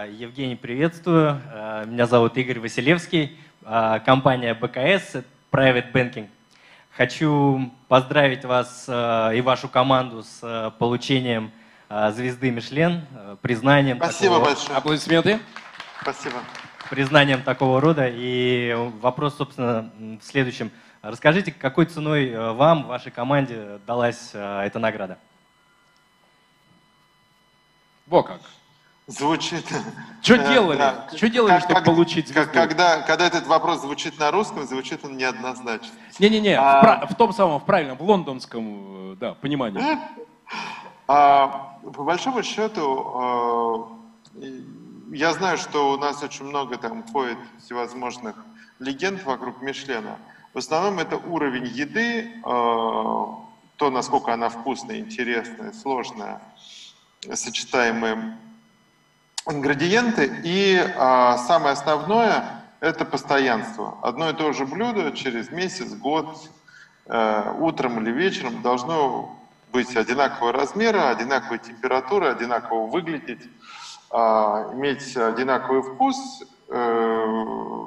А, Евгений, приветствую. А, меня зовут Игорь Василевский. А, компания БКС, Private Banking. Хочу поздравить вас и вашу команду с получением звезды Мишлен, признанием. Спасибо такого... большое. Аплодисменты. Спасибо. Признанием такого рода. И вопрос, собственно, в следующем. Расскажите, какой ценой вам, вашей команде далась эта награда? Во как. Звучит. Что делали? Да. Что делали, как, чтобы как, получить звезду? Когда, когда этот вопрос звучит на русском, звучит он неоднозначно. Не-не-не, а... в, в том самом, в правильном, в лондонском, да, понимании. А, по большому счету, э, я знаю, что у нас очень много там ходит всевозможных легенд вокруг Мишлена. В основном это уровень еды, э, то, насколько она вкусная, интересная, сложная, сочетаемые ингредиенты. И а, самое основное – это постоянство. Одно и то же блюдо через месяц, год, э, утром или вечером должно быть одинакового размера, одинаковой температуры, одинаково выглядеть, э, иметь одинаковый вкус. Э,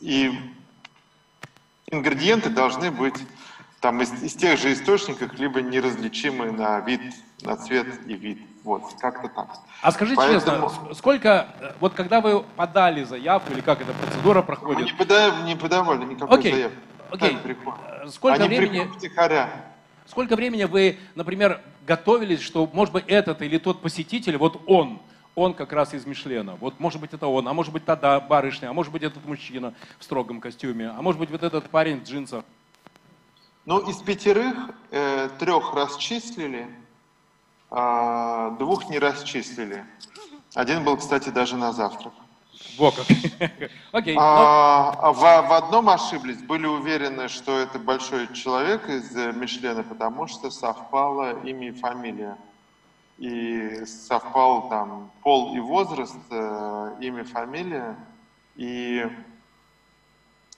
и ингредиенты должны быть там из, из тех же источников, либо неразличимые на вид, на цвет и вид. Вот, как-то так. А скажите Поэтому... честно, сколько, вот когда вы подали заявку, или как эта процедура проходит? Мы не, пода... не подавали никакой Окей. заявки. Окей. Сколько Они времени... втихаря. Сколько времени вы, например, готовились, что, может быть, этот или тот посетитель, вот он, он как раз из Мишлена. Вот может быть это он, а может быть та барышня, а может быть этот мужчина в строгом костюме, а может быть вот этот парень в джинсах. Ну, из пятерых э, трех расчислили, а, двух не расчислили. Один был, кстати, даже на завтрак. Во как. Окей. А, а в, в одном ошиблись, были уверены, что это большой человек из э, Мишлена, потому что совпало имя и фамилия. И совпал там пол и возраст, э, имя, фамилия. И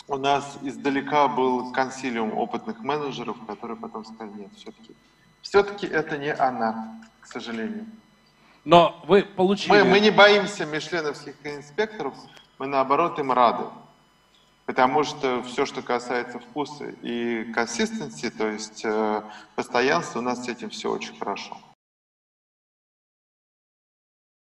у нас издалека был консилиум опытных менеджеров, которые потом сказали, нет, все-таки все-таки это не она, к сожалению. Но вы получили... Мы, мы не боимся мишленовских инспекторов, мы наоборот им рады. Потому что все, что касается вкуса и консистенции, то есть э, постоянства, у нас с этим все очень хорошо.